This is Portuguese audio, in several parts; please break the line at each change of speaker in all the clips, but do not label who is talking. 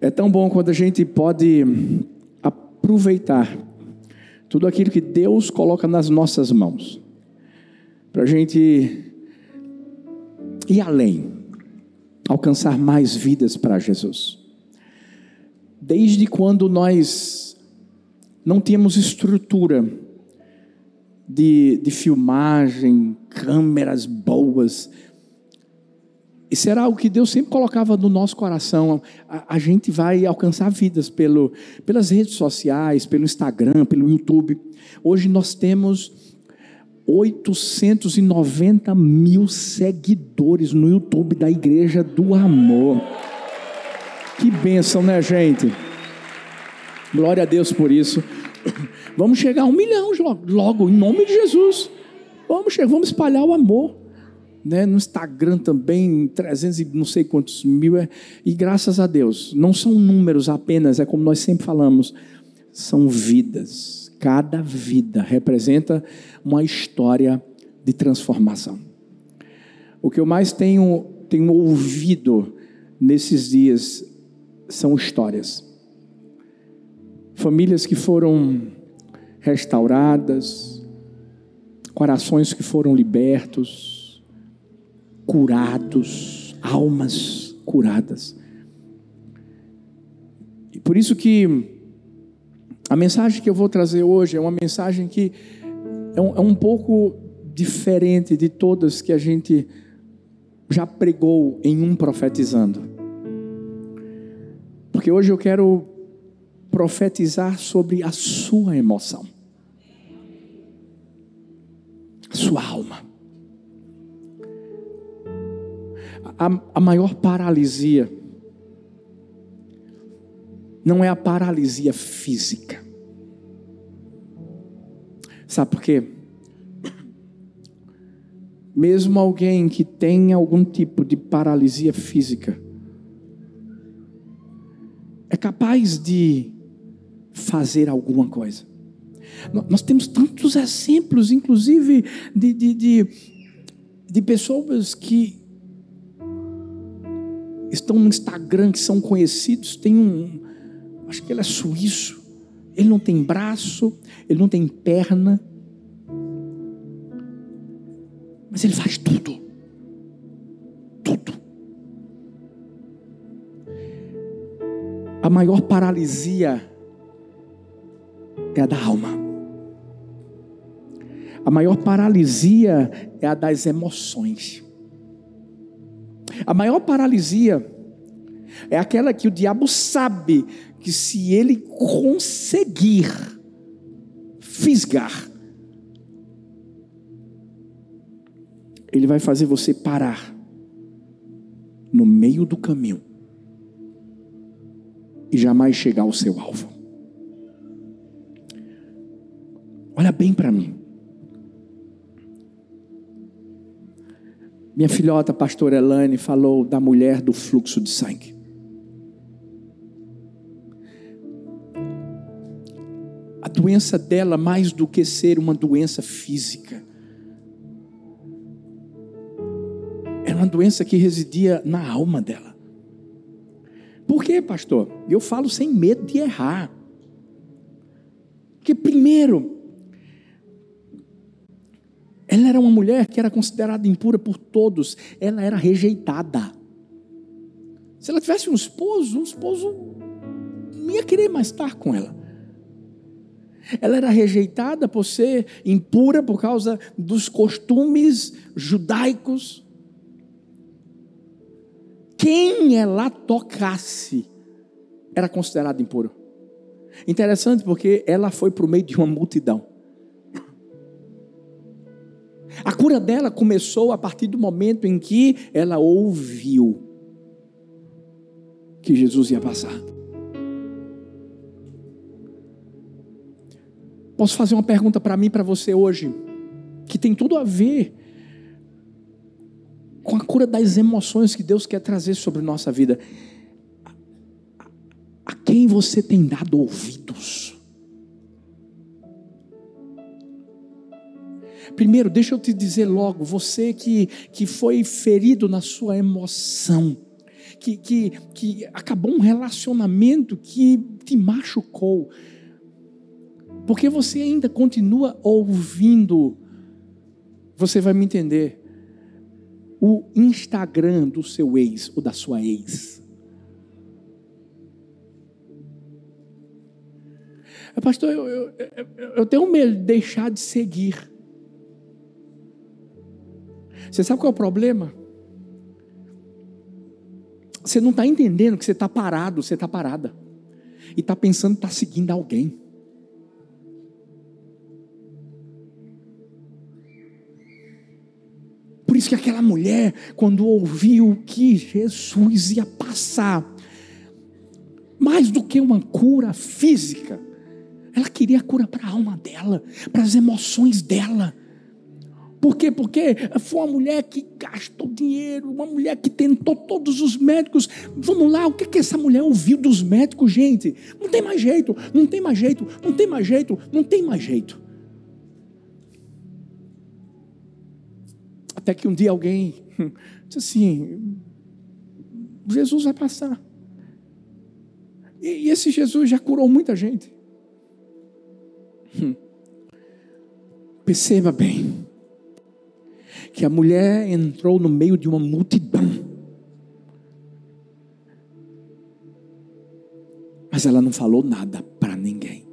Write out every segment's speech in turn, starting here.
É tão bom quando a gente pode aproveitar tudo aquilo que Deus coloca nas nossas mãos, para a gente ir além, alcançar mais vidas para Jesus. Desde quando nós não tínhamos estrutura de, de filmagem, câmeras boas, isso era algo que Deus sempre colocava no nosso coração. A, a, gente vai alcançar vidas pelo, pelas redes sociais, pelo Instagram, pelo YouTube. Hoje nós temos 890 mil seguidores no YouTube da Igreja do Amor. Que bênção, né, gente? Glória a Deus por isso. Vamos chegar a um milhão logo, em nome de Jesus. Vamos, chegar, vamos espalhar o amor. Né? No Instagram também, 300 e não sei quantos mil. É, e graças a Deus, não são números apenas, é como nós sempre falamos, são vidas. Cada vida representa uma história de transformação. O que eu mais tenho, tenho ouvido nesses dias são histórias. Famílias que foram restauradas, corações que foram libertos, curados, almas curadas. E por isso que a mensagem que eu vou trazer hoje é uma mensagem que é um, é um pouco diferente de todas que a gente já pregou em um profetizando. Porque hoje eu quero profetizar sobre a sua emoção, a sua alma. A, a maior paralisia não é a paralisia física. Sabe por quê? Mesmo alguém que tem algum tipo de paralisia física, é capaz de fazer alguma coisa. Nós temos tantos exemplos, inclusive, de, de, de, de pessoas que estão no Instagram, que são conhecidos. Tem um, acho que ele é suíço, ele não tem braço, ele não tem perna, mas ele faz tudo. Tudo. A maior paralisia é a da alma. A maior paralisia é a das emoções. A maior paralisia é aquela que o diabo sabe que se ele conseguir fisgar, ele vai fazer você parar no meio do caminho e jamais chegar ao seu alvo. Olha bem para mim. Minha filhota, pastora Elane, falou da mulher do fluxo de sangue. A doença dela, mais do que ser uma doença física, era uma doença que residia na alma dela. Por quê, pastor? Eu falo sem medo de errar. Porque, primeiro, era uma mulher que era considerada impura por todos, ela era rejeitada. Se ela tivesse um esposo, um esposo não ia querer mais estar com ela. Ela era rejeitada por ser impura por causa dos costumes judaicos. Quem ela tocasse era considerado impuro. Interessante porque ela foi para o meio de uma multidão. A cura dela começou a partir do momento em que ela ouviu que Jesus ia passar. Posso fazer uma pergunta para mim para você hoje, que tem tudo a ver com a cura das emoções que Deus quer trazer sobre nossa vida. A quem você tem dado ouvidos? Primeiro, deixa eu te dizer logo, você que, que foi ferido na sua emoção, que, que, que acabou um relacionamento que te machucou, porque você ainda continua ouvindo, você vai me entender. O Instagram do seu ex ou da sua ex. Pastor, eu, eu, eu, eu tenho medo de deixar de seguir. Você sabe qual é o problema? Você não está entendendo que você está parado, você está parada. E está pensando que está seguindo alguém. Por isso que aquela mulher, quando ouviu que Jesus ia passar, mais do que uma cura física, ela queria cura para a alma dela, para as emoções dela. Por quê? Porque foi uma mulher que gastou dinheiro, uma mulher que tentou todos os médicos. Vamos lá, o que, que essa mulher ouviu dos médicos, gente? Não tem mais jeito, não tem mais jeito, não tem mais jeito, não tem mais jeito. Até que um dia alguém disse assim: Jesus vai passar. E esse Jesus já curou muita gente. Perceba bem que a mulher entrou no meio de uma multidão. Mas ela não falou nada para ninguém.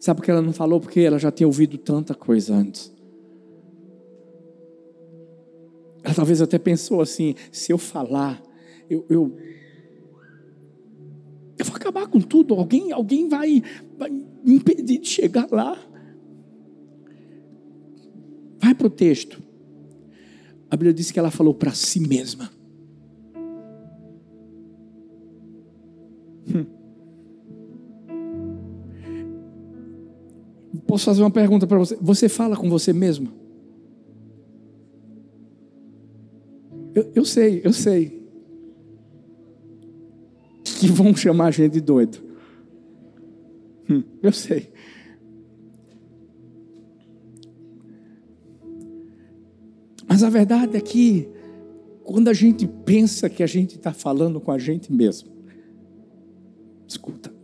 Sabe por que ela não falou? Porque ela já tinha ouvido tanta coisa antes. Ela talvez até pensou assim: se eu falar, eu, eu, eu vou acabar com tudo. Alguém, alguém vai, vai me impedir de chegar lá. Vai para o texto. A Bíblia diz que ela falou para si mesma. Hum. Posso fazer uma pergunta para você? Você fala com você mesma? Eu, eu sei, eu sei. Que vão chamar a gente de doido. Hum, eu sei. Mas a verdade é que, quando a gente pensa que a gente está falando com a gente mesmo, escuta,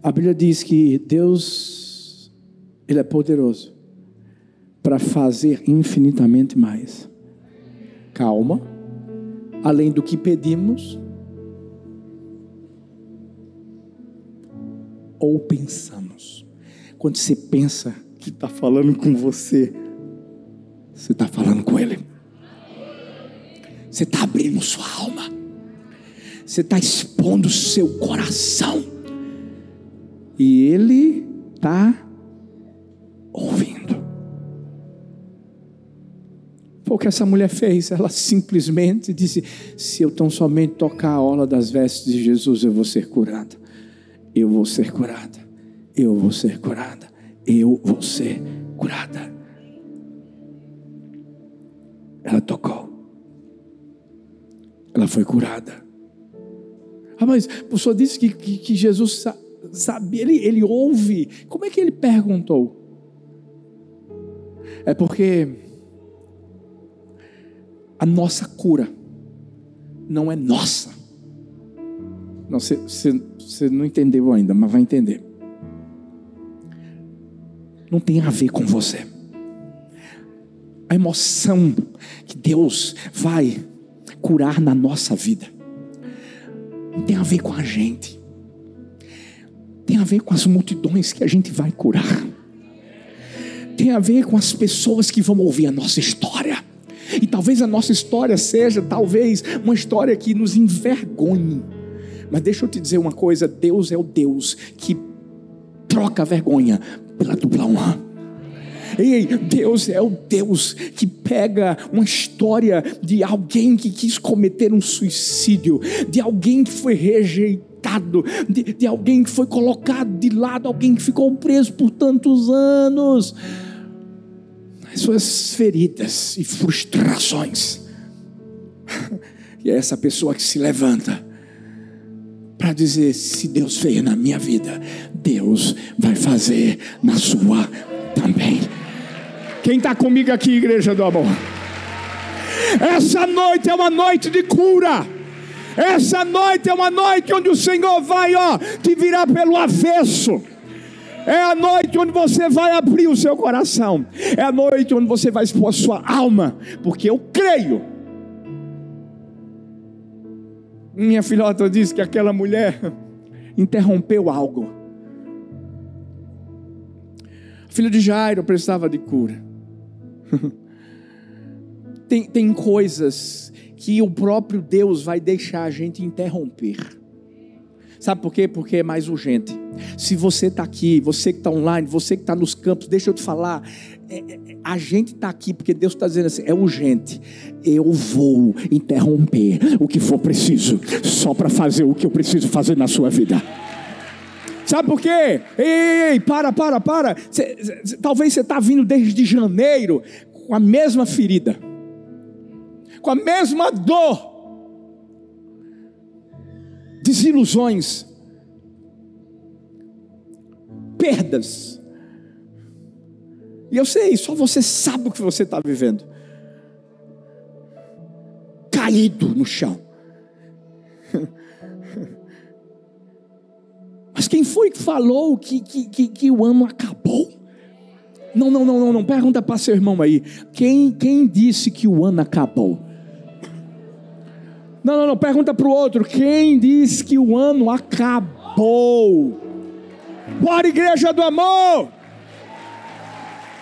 a Bíblia diz que Deus, Ele é poderoso para fazer infinitamente mais. Calma, além do que pedimos ou pensamos. Quando você pensa que está falando com você, você está falando com Ele. Você está abrindo sua alma. Você está expondo seu coração. E Ele está ouvindo. Foi o que essa mulher fez. Ela simplesmente disse: Se eu tão somente tocar a orla das vestes de Jesus, eu vou ser curada. Eu vou ser curada. Eu vou ser curada. Eu vou ser curada. Ela tocou. Ela foi curada. Ah, mas o disse que, que, que Jesus sabe, ele, ele ouve. Como é que ele perguntou? É porque a nossa cura não é nossa. Não, você não entendeu ainda, mas vai entender. Não tem a ver com você a emoção que Deus vai curar na nossa vida. Tem a ver com a gente. Tem a ver com as multidões que a gente vai curar. Tem a ver com as pessoas que vão ouvir a nossa história. E talvez a nossa história seja, talvez, uma história que nos envergonhe. Mas deixa eu te dizer uma coisa: Deus é o Deus que troca a vergonha pela dupla honra. Ei, Deus é o Deus que pega uma história de alguém que quis cometer um suicídio, de alguém que foi rejeitado, de, de alguém que foi colocado de lado, alguém que ficou preso por tantos anos. As suas feridas e frustrações. E é essa pessoa que se levanta para dizer: se Deus fez na minha vida, Deus vai fazer na sua também. Quem está comigo aqui, igreja do amor? Essa noite é uma noite de cura. Essa noite é uma noite onde o Senhor vai, ó, te virar pelo avesso. É a noite onde você vai abrir o seu coração. É a noite onde você vai expor a sua alma, porque eu creio. Minha filhota disse que aquela mulher interrompeu algo. A filha de Jairo precisava de cura. tem, tem coisas que o próprio Deus vai deixar a gente interromper. Sabe por quê? Porque é mais urgente. Se você está aqui, você que está online, você que está nos campos, deixa eu te falar. É, é, a gente está aqui porque Deus está dizendo assim: é urgente. Eu vou interromper o que for preciso, só para fazer o que eu preciso fazer na sua vida. Sabe por quê? Ei, ei para, para, para. Cê, cê, talvez você está vindo desde janeiro com a mesma ferida com a mesma dor, desilusões, perdas. E eu sei, só você sabe o que você está vivendo. Caído no chão. Mas quem foi que falou que, que, que, que o ano acabou? Não, não, não, não, não. Pergunta para seu irmão aí. Quem, quem disse que o ano acabou? Não, não, não. Pergunta para o outro: quem diz que o ano acabou? Bora, igreja do amor!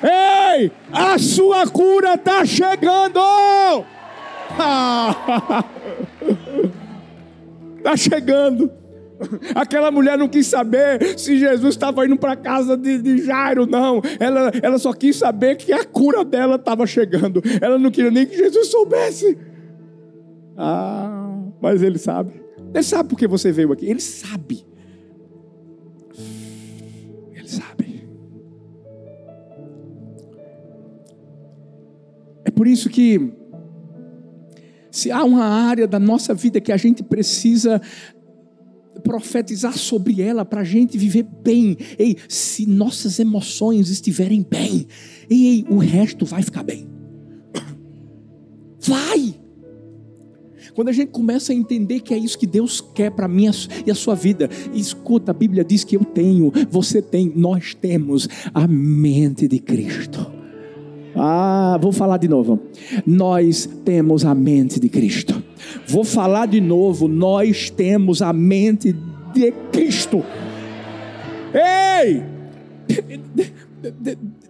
Ei, a sua cura está chegando! Está chegando. Aquela mulher não quis saber se Jesus estava indo para a casa de, de, Jairo, não. Ela, ela só quis saber que a cura dela estava chegando. Ela não queria nem que Jesus soubesse. Ah, mas ele sabe. Ele sabe porque você veio aqui. Ele sabe. Ele sabe. É por isso que, se há uma área da nossa vida que a gente precisa profetizar sobre ela para a gente viver bem. Ei, se nossas emoções estiverem bem, ei, o resto vai ficar bem. Vai! Quando a gente começa a entender que é isso que Deus quer para mim e a sua vida, escuta, a Bíblia diz que eu tenho, você tem, nós temos a mente de Cristo. Ah, vou falar de novo. Nós temos a mente de Cristo. Vou falar de novo. Nós temos a mente de Cristo. Ei!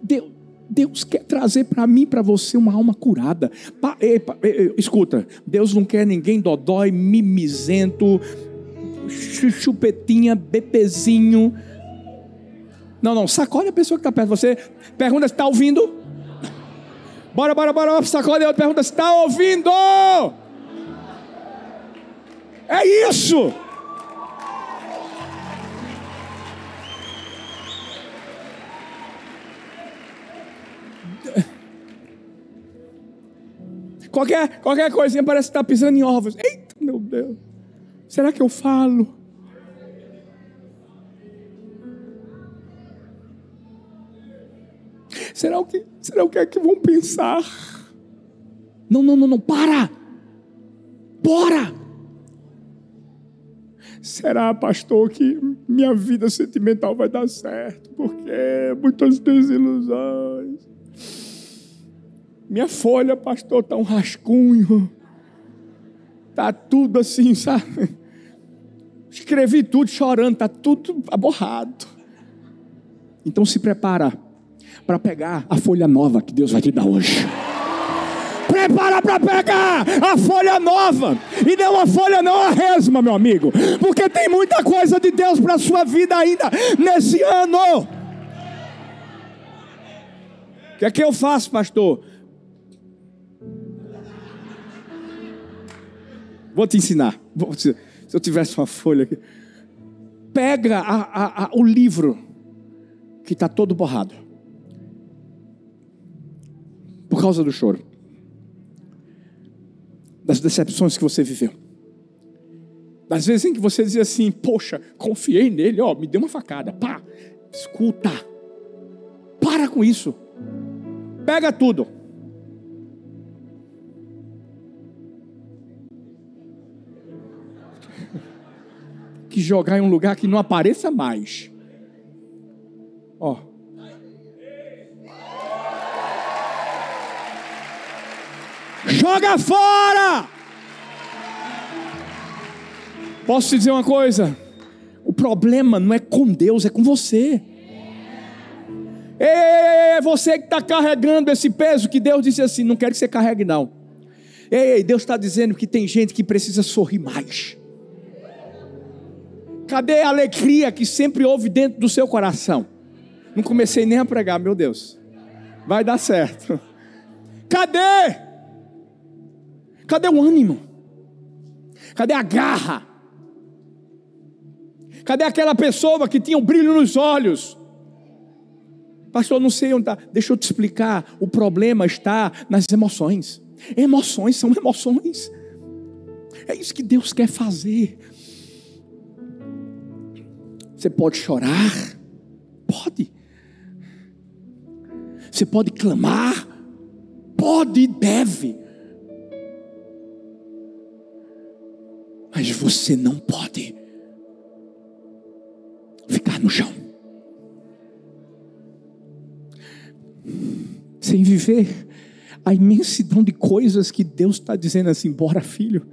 Deus Deus quer trazer para mim, para você, uma alma curada. Pa, epa, escuta, Deus não quer ninguém dodói, mimizento, chupetinha, bebezinho. Não, não, sacode a pessoa que está perto de você. Pergunta se está ouvindo. Bora, bora, bora, sacode a outra. Pergunta se está ouvindo. É isso. Qualquer, qualquer coisinha parece que está pisando em ovos. Eita, meu Deus. Será que eu falo? Será o que, será o que é que vão pensar? Não, não, não, não, para! Bora! Será, pastor, que minha vida sentimental vai dar certo? Porque muitas desilusões. Minha folha, pastor, está um rascunho. Está tudo assim, sabe? Escrevi tudo chorando, está tudo aborrado. Então se prepara para pegar a folha nova que Deus vai te dar hoje. Prepara para pegar a folha nova. E não a folha, não a resma, meu amigo. Porque tem muita coisa de Deus para a sua vida ainda nesse ano. O que é que eu faço, pastor? Vou te ensinar. Se eu tivesse uma folha aqui. Pega a, a, a, o livro que está todo borrado. Por causa do choro das decepções que você viveu. Das vezes em que você dizia assim, poxa, confiei nele, ó, me deu uma facada, pá. Escuta, para com isso. Pega tudo. Que jogar em um lugar que não apareça mais. Ó. Joga fora! Posso te dizer uma coisa? O problema não é com Deus, é com você. É você que está carregando esse peso que Deus disse assim: não quero que você carregue, não. Ei, Deus está dizendo que tem gente que precisa sorrir mais. Cadê a alegria que sempre houve dentro do seu coração? Não comecei nem a pregar, meu Deus. Vai dar certo. Cadê? Cadê o ânimo? Cadê a garra? Cadê aquela pessoa que tinha um brilho nos olhos? Pastor, não sei onde está. Deixa eu te explicar. O problema está nas emoções. Emoções são emoções. É isso que Deus quer fazer. Você pode chorar? Pode. Você pode clamar? Pode e deve. Mas você não pode ficar no chão. Sem viver a imensidão de coisas que Deus está dizendo assim: bora, filho,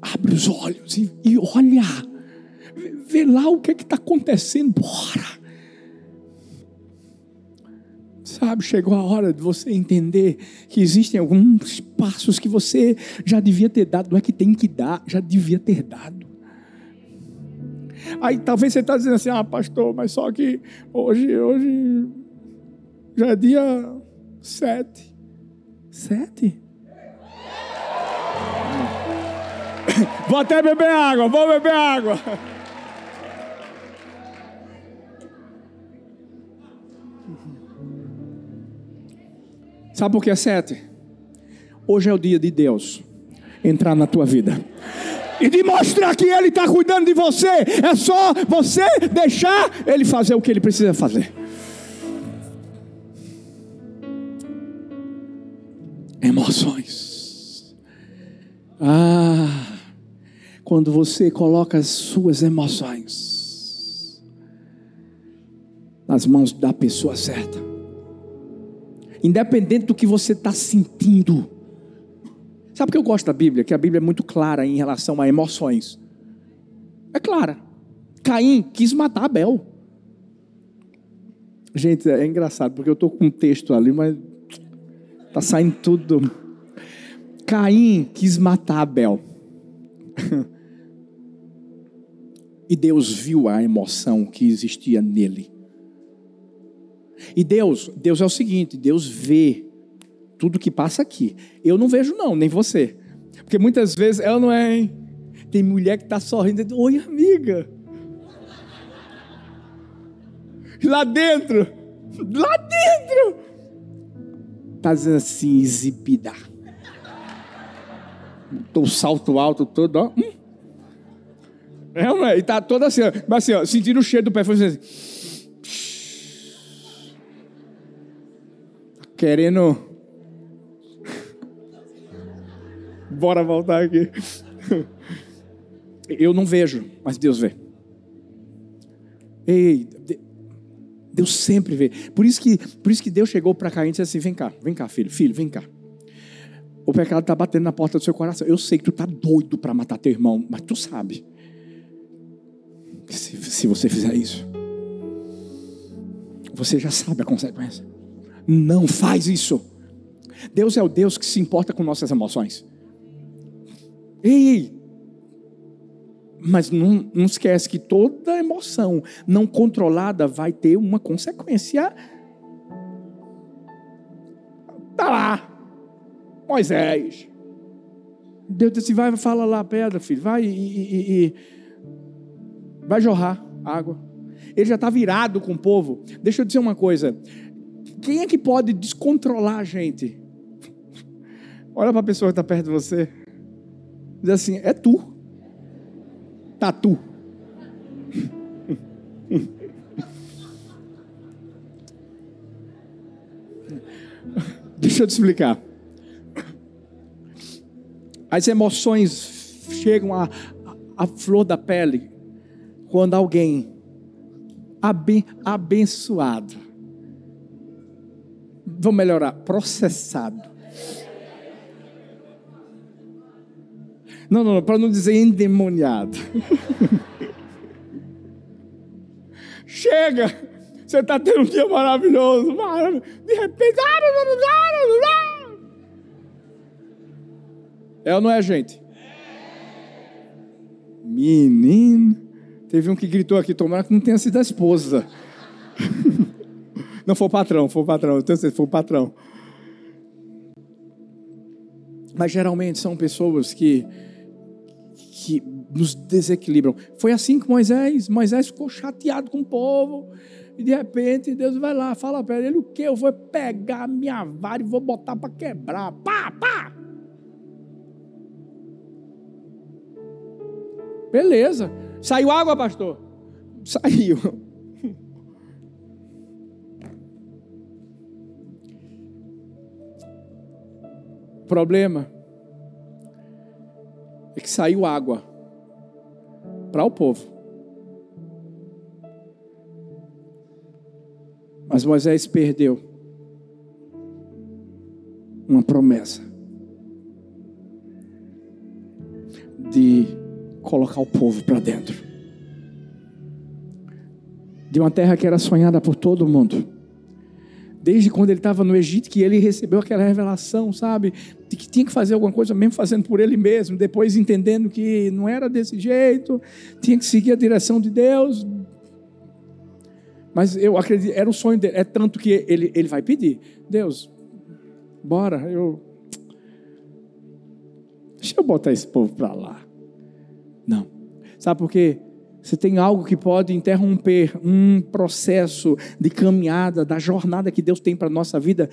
abre os olhos e, e olha, vê, lá o que é está acontecendo, bora. Sabe, chegou a hora de você entender que existem alguns passos que você já devia ter dado, não é que tem que dar, já devia ter dado. Aí talvez você está dizendo assim, ah, pastor, mas só que hoje, hoje já é dia sete. Sete? Vou até beber água, vou beber água. Sabe por que é sete? Hoje é o dia de Deus entrar na tua vida e de mostrar que Ele está cuidando de você. É só você deixar Ele fazer o que Ele precisa fazer. Emoções. Ah, quando você coloca as suas emoções nas mãos da pessoa certa, independente do que você está sentindo. Sabe o que eu gosto da Bíblia? Que a Bíblia é muito clara em relação a emoções. É clara. Caim quis matar Abel. Gente, é engraçado, porque eu estou com um texto ali, mas Está saindo tudo. Caim quis matar Abel. e Deus viu a emoção que existia nele. E Deus, Deus é o seguinte, Deus vê tudo que passa aqui. Eu não vejo não, nem você. Porque muitas vezes ela não é, hein? Tem mulher que está sorrindo, oi amiga. Lá dentro, lá dentro, está dizendo assim, exibida. Tô salto alto todo, ó. Hum. É, não é? E tá toda assim, mas assim, ó, sentindo o cheiro do perfume assim. Querendo. Bora voltar aqui. Eu não vejo, mas Deus vê. Ei, Deus sempre vê. Por isso que, por isso que Deus chegou para Caim e disse assim: vem cá, vem cá, filho, filho, vem cá. O pecado está batendo na porta do seu coração. Eu sei que tu está doido para matar teu irmão, mas tu sabe se, se você fizer isso, você já sabe a consequência. Não faz isso. Deus é o Deus que se importa com nossas emoções. Ei, mas não, não esquece que toda emoção não controlada vai ter uma consequência. Está lá, Moisés. Deus disse: vai, fala lá a pedra, filho, vai e, e, e vai jorrar água. Ele já está virado com o povo. Deixa eu dizer uma coisa: quem é que pode descontrolar a gente? Olha para a pessoa que está perto de você. Diz assim: é tu tatu. Deixa eu te explicar. As emoções chegam a, a flor da pele quando alguém aben, abençoado, vamos melhorar, processado. Não, não, para não dizer endemoniado. Chega, você está tendo um dia maravilhoso, maravilhoso. de repente. É ou não é, gente? Menino. Teve um que gritou aqui, tomara que não tenha sido a esposa. não foi o patrão, foi o patrão, eu tenho certeza, foi o patrão. Mas geralmente são pessoas que, que nos desequilibram. Foi assim que Moisés, Moisés ficou chateado com o povo. E de repente Deus vai lá, fala para ele: o que? Eu vou pegar minha vara e vou botar para quebrar. Pá, pá! Beleza. Saiu água, pastor? Saiu. O problema é que saiu água para o povo. Mas Moisés perdeu uma promessa de colocar o povo para dentro. De uma terra que era sonhada por todo mundo. Desde quando ele estava no Egito, que ele recebeu aquela revelação, sabe? De que tinha que fazer alguma coisa mesmo fazendo por ele mesmo. Depois entendendo que não era desse jeito, tinha que seguir a direção de Deus. Mas eu acredito, era o sonho dele. É tanto que ele, ele vai pedir: Deus, bora, eu. Deixa eu botar esse povo para lá. Não. Sabe por quê? Você tem algo que pode interromper um processo de caminhada, da jornada que Deus tem para a nossa vida,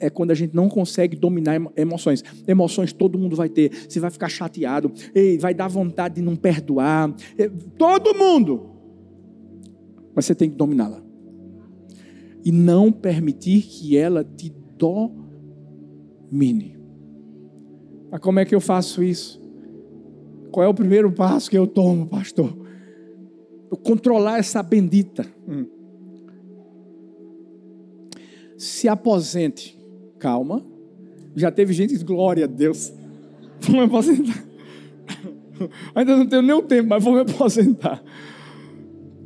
é quando a gente não consegue dominar emoções. Emoções todo mundo vai ter. Você vai ficar chateado, vai dar vontade de não perdoar. É, todo mundo. Mas você tem que dominá-la. E não permitir que ela te domine. Mas como é que eu faço isso? Qual é o primeiro passo que eu tomo, pastor? Controlar essa bendita. Hum. Se aposente. Calma. Já teve gente, glória a Deus. Vou me aposentar. Ainda não tenho nem o tempo, mas vou me aposentar.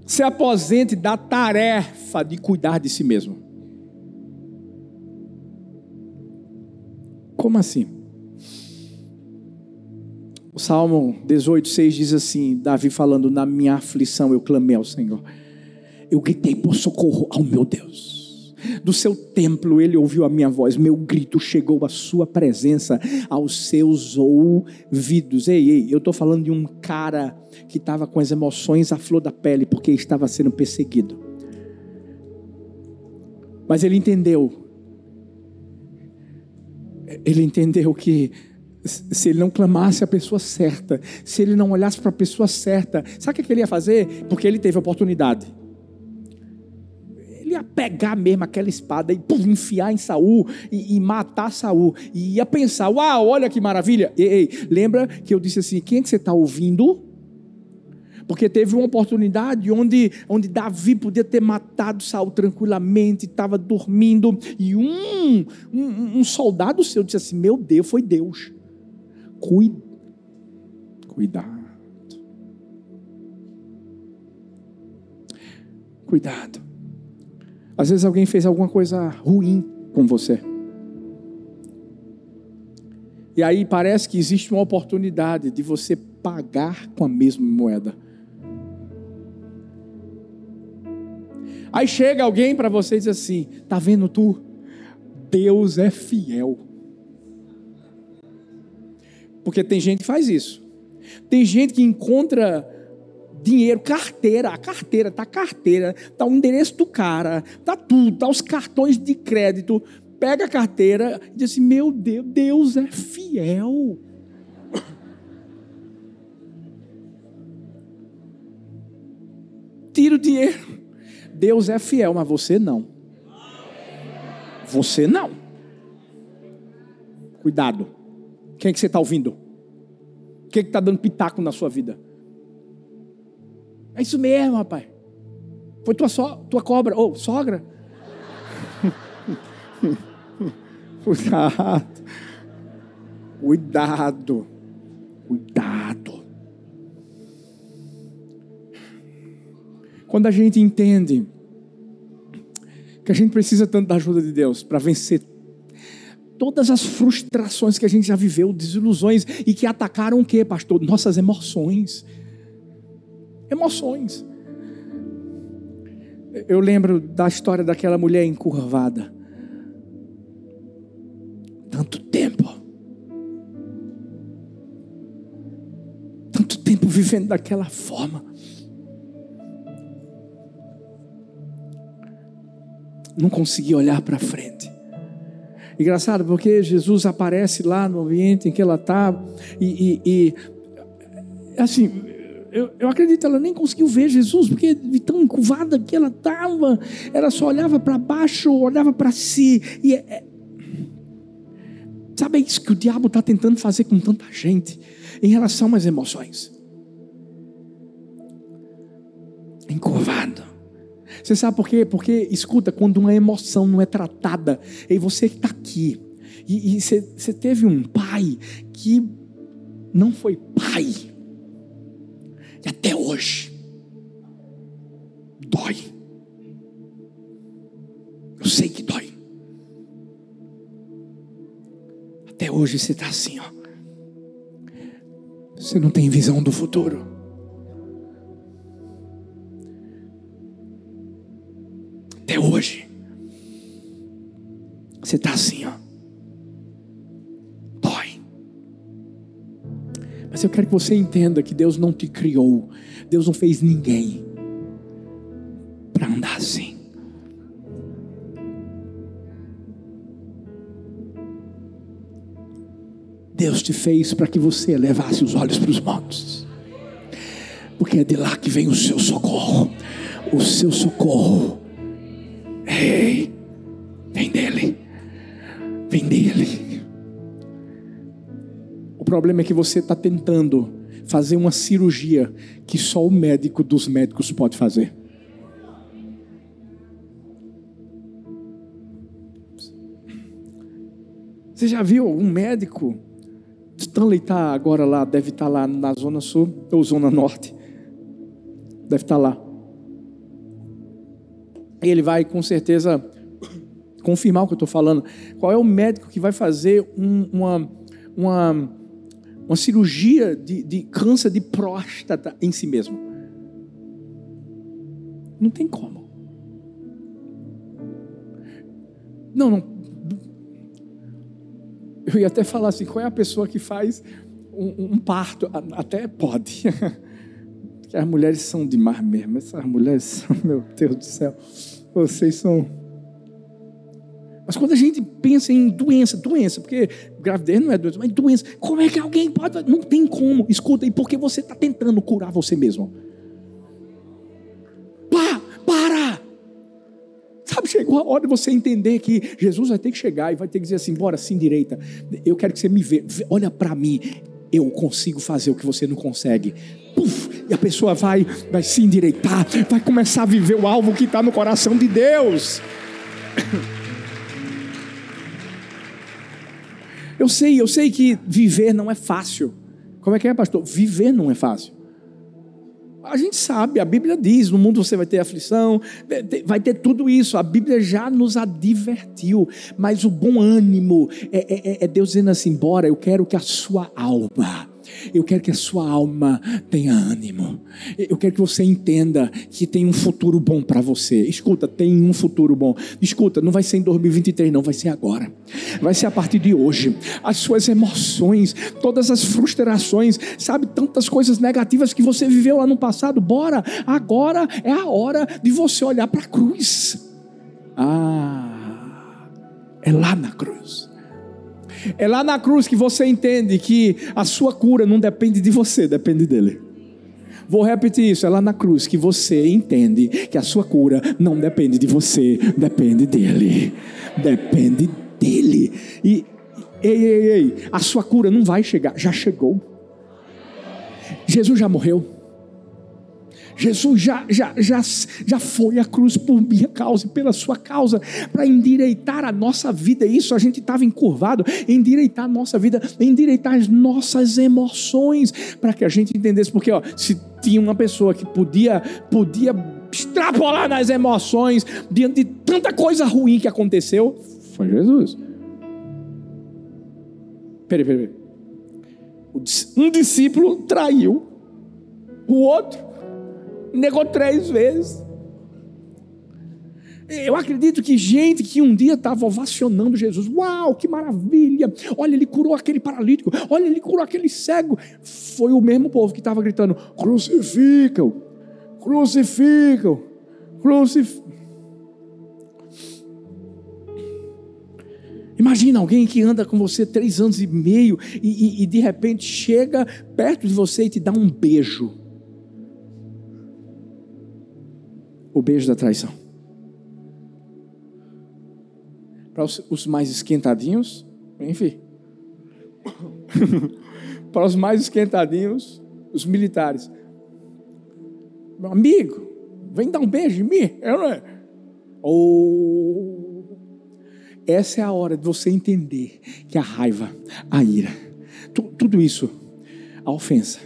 Se aposente da tarefa de cuidar de si mesmo. Como assim? O Salmo 18, 6 diz assim: Davi falando, na minha aflição eu clamei ao Senhor. Eu gritei por socorro ao meu Deus. Do seu templo ele ouviu a minha voz, meu grito chegou à sua presença, aos seus ouvidos. Ei, ei, eu estou falando de um cara que estava com as emoções à flor da pele, porque estava sendo perseguido. Mas ele entendeu. Ele entendeu que se ele não clamasse a pessoa certa, se ele não olhasse para a pessoa certa, sabe o que ele ia fazer? Porque ele teve oportunidade. Ele ia pegar mesmo aquela espada e pum, enfiar em Saul e, e, matar Saul. E ia pensar: Uau, olha que maravilha! Ei, ei, lembra que eu disse assim: quem é que você está ouvindo? Porque teve uma oportunidade onde, onde Davi podia ter matado Saul tranquilamente, estava dormindo, e um, um, um soldado seu disse assim: Meu Deus, foi Deus. Cuida. Cuidado. Cuidado. Às vezes alguém fez alguma coisa ruim com você. E aí parece que existe uma oportunidade de você pagar com a mesma moeda. Aí chega alguém para você e diz assim: "Tá vendo tu? Deus é fiel." Porque tem gente que faz isso. Tem gente que encontra dinheiro, carteira, a carteira, tá a carteira, tá o endereço do cara, tá tudo, tá os cartões de crédito. Pega a carteira e diz assim: Meu Deus, Deus é fiel. Tira o dinheiro. Deus é fiel, mas você não. Você não. Cuidado. Quem é que você está ouvindo? Quem é que está dando pitaco na sua vida? É isso mesmo, rapaz. Foi tua, so, tua cobra, ou oh, sogra. Cuidado. Cuidado. Cuidado. Quando a gente entende que a gente precisa tanto da ajuda de Deus para vencer todas as frustrações que a gente já viveu, desilusões e que atacaram o que, pastor? Nossas emoções. Emoções. Eu lembro da história daquela mulher encurvada. Tanto tempo. Tanto tempo vivendo daquela forma. Não conseguia olhar para frente. Engraçado, porque Jesus aparece lá no ambiente em que ela está, e, e, e, assim, eu, eu acredito, ela nem conseguiu ver Jesus, porque de tão encurvada que ela estava, ela só olhava para baixo, olhava para si, e é, é, sabe é isso que o diabo está tentando fazer com tanta gente, em relação às emoções. Encurvado. Você sabe por quê? Porque, escuta, quando uma emoção não é tratada, e você está aqui, e, e você, você teve um pai que não foi pai, e até hoje, dói. Eu sei que dói. Até hoje você está assim, ó. Você não tem visão do futuro. Até hoje. Você está assim, ó. Dói. Mas eu quero que você entenda que Deus não te criou. Deus não fez ninguém para andar assim. Deus te fez para que você levasse os olhos para os montes, porque é de lá que vem o seu socorro. O seu socorro Vem dele, vem dele. O problema é que você está tentando fazer uma cirurgia que só o médico dos médicos pode fazer. Você já viu algum médico? Stanley está agora lá, deve estar tá lá na Zona Sul ou Zona Norte. Deve estar tá lá ele vai com certeza confirmar o que eu estou falando. Qual é o médico que vai fazer um, uma, uma, uma cirurgia de, de câncer de próstata em si mesmo? Não tem como. Não, não. Eu ia até falar assim: qual é a pessoa que faz um, um parto? Até pode. que as mulheres são demais mesmo. Essas mulheres são, meu Deus do céu, vocês são. Mas quando a gente pensa em doença, doença, porque gravidez não é doença, mas doença, como é que alguém pode. Não tem como. Escuta, e porque você está tentando curar você mesmo? Pá, para! Sabe, chegou a hora de você entender que Jesus vai ter que chegar e vai ter que dizer assim: bora, sim, direita. Eu quero que você me veja. Olha para mim. Eu consigo fazer o que você não consegue puf, e a pessoa vai, vai se endireitar, vai começar a viver o alvo que está no coração de Deus. Eu sei, eu sei que viver não é fácil. Como é que é, pastor? Viver não é fácil. A gente sabe, a Bíblia diz: no mundo você vai ter aflição, vai ter tudo isso. A Bíblia já nos advertiu, mas o bom ânimo é, é, é Deus dizendo assim: bora, eu quero que a sua alma eu quero que a sua alma tenha ânimo. Eu quero que você entenda que tem um futuro bom para você. Escuta, tem um futuro bom. Escuta, não vai ser em 2023, não, vai ser agora. Vai ser a partir de hoje. As suas emoções, todas as frustrações, sabe, tantas coisas negativas que você viveu lá no passado. Bora, agora é a hora de você olhar para a cruz. Ah, é lá na cruz. É lá na cruz que você entende que a sua cura não depende de você, depende dele. Vou repetir isso, é lá na cruz que você entende que a sua cura não depende de você, depende dele. Depende dele. E ei, ei, ei, a sua cura não vai chegar, já chegou. Jesus já morreu. Jesus já, já, já, já foi à cruz por minha causa e pela sua causa, para endireitar a nossa vida. Isso a gente estava encurvado, endireitar a nossa vida, endireitar as nossas emoções, para que a gente entendesse, porque ó, se tinha uma pessoa que podia, podia extrapolar nas emoções diante de tanta coisa ruim que aconteceu, foi Jesus. Peraí, peraí, peraí. Um discípulo traiu o outro negou três vezes. Eu acredito que gente que um dia estava ovacionando Jesus, uau, que maravilha! Olha, ele curou aquele paralítico, olha, ele curou aquele cego. Foi o mesmo povo que estava gritando: crucificam, crucificam, crucificam. Imagina alguém que anda com você três anos e meio e, e, e de repente chega perto de você e te dá um beijo. O beijo da traição. Para os, os mais esquentadinhos, enfim. Para os mais esquentadinhos, os militares. Meu amigo, vem dar um beijo em mim. Eu não é. Oh, essa é a hora de você entender que a raiva, a ira, tu, tudo isso, a ofensa,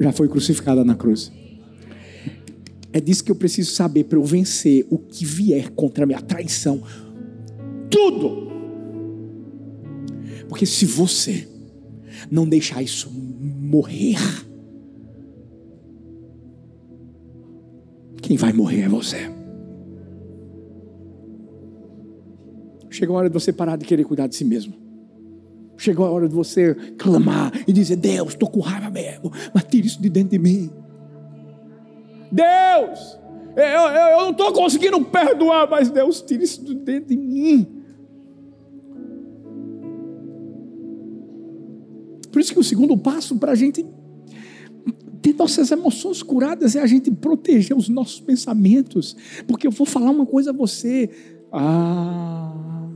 já foi crucificada na cruz. É disso que eu preciso saber para eu vencer o que vier contra a minha traição. Tudo. Porque se você não deixar isso morrer, quem vai morrer é você. Chegou a hora de você parar de querer cuidar de si mesmo. Chegou a hora de você clamar e dizer: Deus, estou com raiva mesmo, mas tira isso de dentro de mim. Deus, eu, eu, eu não estou conseguindo perdoar, mas Deus, tira isso de dentro de mim. Por isso que o segundo passo para a gente ter nossas emoções curadas é a gente proteger os nossos pensamentos. Porque eu vou falar uma coisa a você. Ah,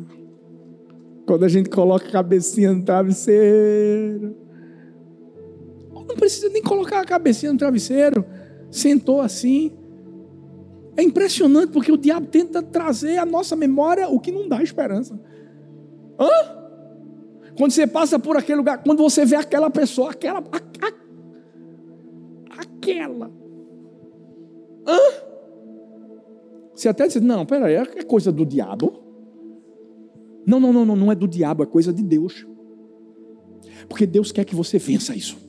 quando a gente coloca a cabecinha no travesseiro. Não precisa nem colocar a cabecinha no travesseiro sentou assim. É impressionante porque o diabo tenta trazer à nossa memória o que não dá esperança. Hã? Quando você passa por aquele lugar, quando você vê aquela pessoa, aquela. A, a, aquela. Hã? Você até diz, não, peraí, é coisa do diabo. Não, não, não, não, não é do diabo, é coisa de Deus. Porque Deus quer que você vença isso.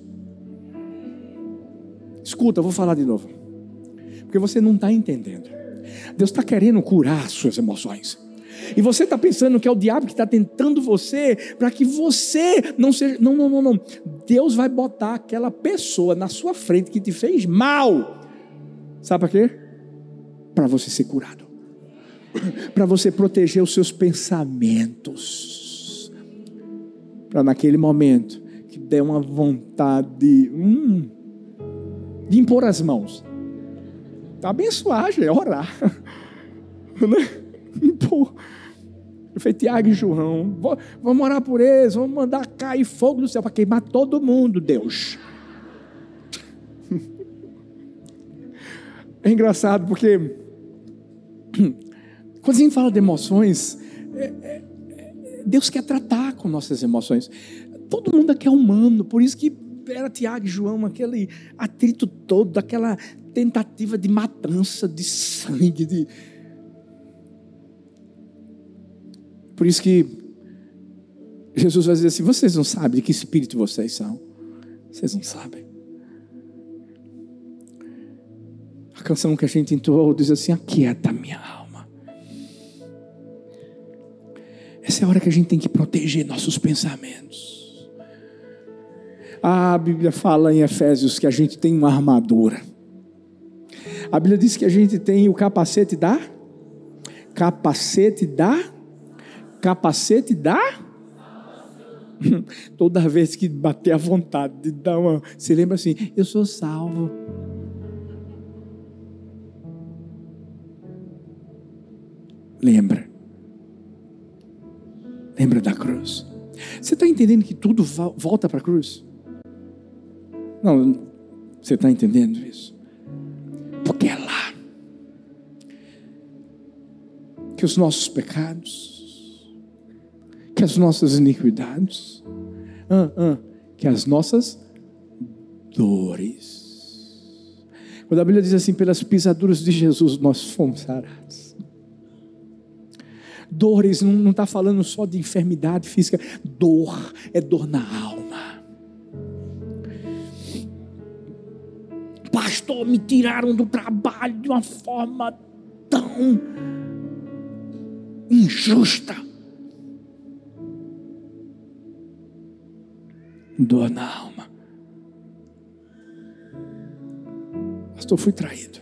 Escuta, eu vou falar de novo. Porque você não está entendendo. Deus está querendo curar suas emoções. E você está pensando que é o diabo que está tentando você para que você não seja. Não, não, não, não. Deus vai botar aquela pessoa na sua frente que te fez mal. Sabe para quê? Para você ser curado. Para você proteger os seus pensamentos. Para naquele momento que der uma vontade. Hum, de impor as mãos. Abençoar, é orar. né? Impor. Feito Tiago e João. Vamos orar por eles, vamos mandar cair fogo do céu para queimar todo mundo, Deus. É engraçado porque quando a gente fala de emoções, é, é, é, Deus quer tratar com nossas emoções. Todo mundo aqui é humano, por isso que era Tiago e João, aquele atrito todo, aquela tentativa de matança, de sangue, de... Por isso que Jesus vai dizer assim: vocês não sabem de que espírito vocês são. Vocês não sabem. A canção que a gente entoou diz assim: aquieta minha alma. Essa é a hora que a gente tem que proteger nossos pensamentos. A Bíblia fala em Efésios que a gente tem uma armadura. A Bíblia diz que a gente tem o capacete da capacete da capacete da Toda vez que bater a vontade de dar uma, você lembra assim, eu sou salvo. Lembra. Lembra da cruz. Você está entendendo que tudo volta para a cruz? Não, Você está entendendo isso? Porque é lá que os nossos pecados, que as nossas iniquidades, ah, ah, que as nossas dores. Quando a Bíblia diz assim, pelas pisaduras de Jesus nós fomos sarados. Dores não está falando só de enfermidade física, dor é dor na alma. Pastor, me tiraram do trabalho de uma forma tão injusta. Dor na alma. Pastor, fui traído.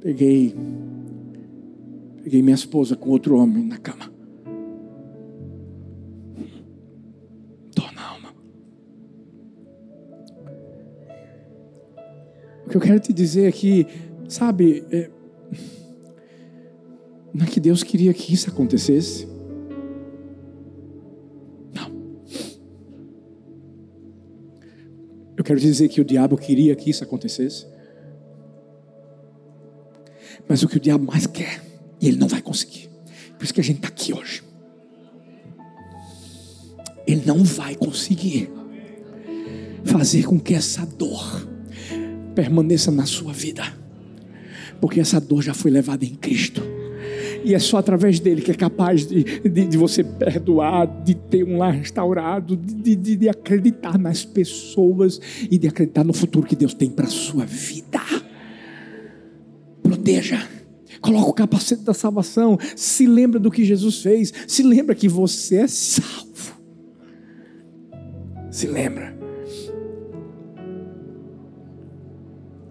Peguei Peguei minha esposa com outro homem na cama. Eu quero te dizer é que, sabe, é, não é que Deus queria que isso acontecesse. Não. Eu quero dizer que o diabo queria que isso acontecesse. Mas o que o diabo mais quer e ele não vai conseguir. Por isso que a gente está aqui hoje. Ele não vai conseguir fazer com que essa dor permaneça na sua vida. Porque essa dor já foi levada em Cristo. E é só através dele que é capaz de, de, de você perdoar, de ter um lar restaurado, de, de, de acreditar nas pessoas e de acreditar no futuro que Deus tem para a sua vida. Proteja Coloca o capacete da salvação. Se lembra do que Jesus fez. Se lembra que você é salvo. Se lembra.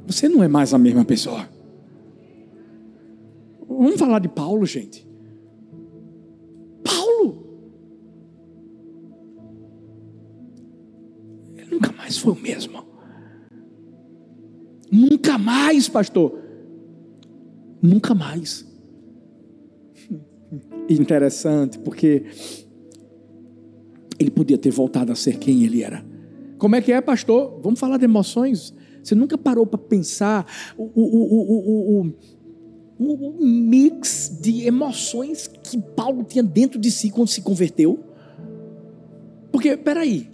Você não é mais a mesma pessoa. Vamos falar de Paulo, gente. Paulo. Ele nunca mais foi o mesmo. Nunca mais, pastor. Nunca mais. Interessante, porque ele podia ter voltado a ser quem ele era. Como é que é, pastor? Vamos falar de emoções. Você nunca parou para pensar o, o, o, o, mix de emoções que Paulo tinha dentro de si quando se converteu? Porque, peraí,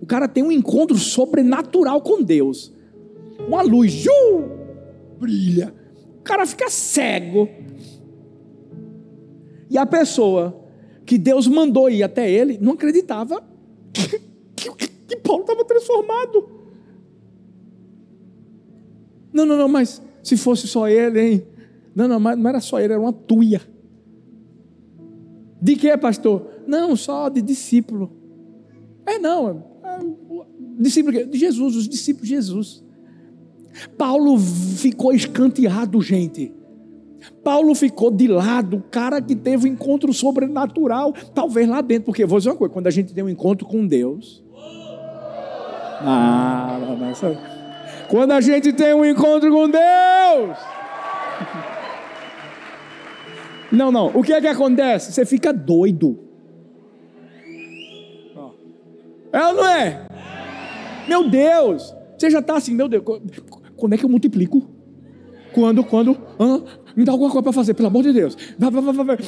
o cara tem um encontro sobrenatural com Deus. Uma luz, brilha cara fica cego. E a pessoa que Deus mandou ir até ele não acreditava que, que, que Paulo estava transformado. Não, não, não, mas se fosse só ele, hein? Não, não, mas não era só ele, era uma tuia. De que, pastor? Não, só de discípulo. É, não. É, discípulo de Jesus, os discípulos de Jesus. Paulo ficou escanteado, gente. Paulo ficou de lado, o cara que teve um encontro sobrenatural, talvez lá dentro, porque vou dizer uma coisa: quando a gente tem um encontro com Deus, ah, quando a gente tem um encontro com Deus, não, não, o que é que acontece? Você fica doido, é ou não é? Meu Deus, você já está assim, meu Deus, quando é que eu multiplico? Quando, quando? Ah, me dá alguma coisa para fazer, pelo amor de Deus.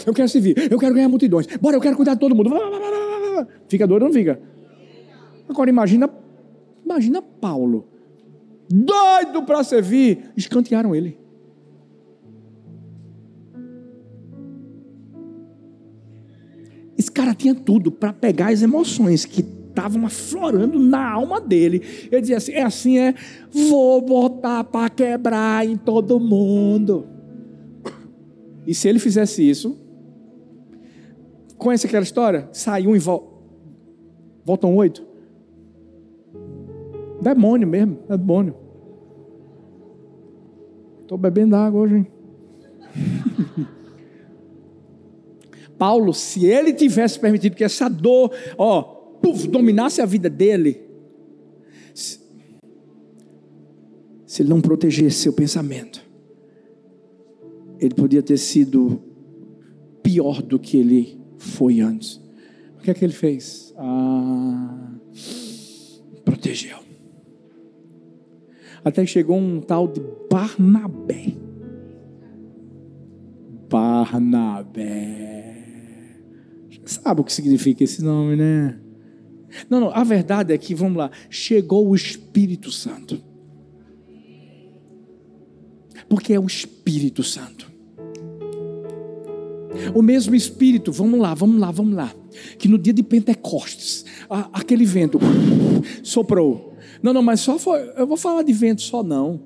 Eu quero servir, eu quero ganhar multidões. Bora, eu quero cuidar de todo mundo. Fica doido ou não fica? Agora imagina, imagina Paulo. Doido para servir. Escantearam ele. Esse cara tinha tudo para pegar as emoções que estavam aflorando na alma dele. Ele dizia assim: é assim, é, vou botar para quebrar em todo mundo. E se ele fizesse isso, conhece aquela história? Saiu e vol... voltam oito. Demônio mesmo, demônio. Estou bebendo água hoje, hein? Paulo, se ele tivesse permitido que essa dor, ó, puff, dominasse a vida dele, se, se ele não protegesse seu pensamento, ele podia ter sido pior do que ele foi antes. O que é que ele fez? Ah, protegeu. Até que chegou um tal de Barnabé. Barnabé. Sabe o que significa esse nome, né? Não, não, a verdade é que, vamos lá, chegou o Espírito Santo. Porque é o Espírito Santo. O mesmo Espírito, vamos lá, vamos lá, vamos lá. Que no dia de Pentecostes, aquele vento soprou. Não, não, mas só foi. Eu vou falar de vento só não.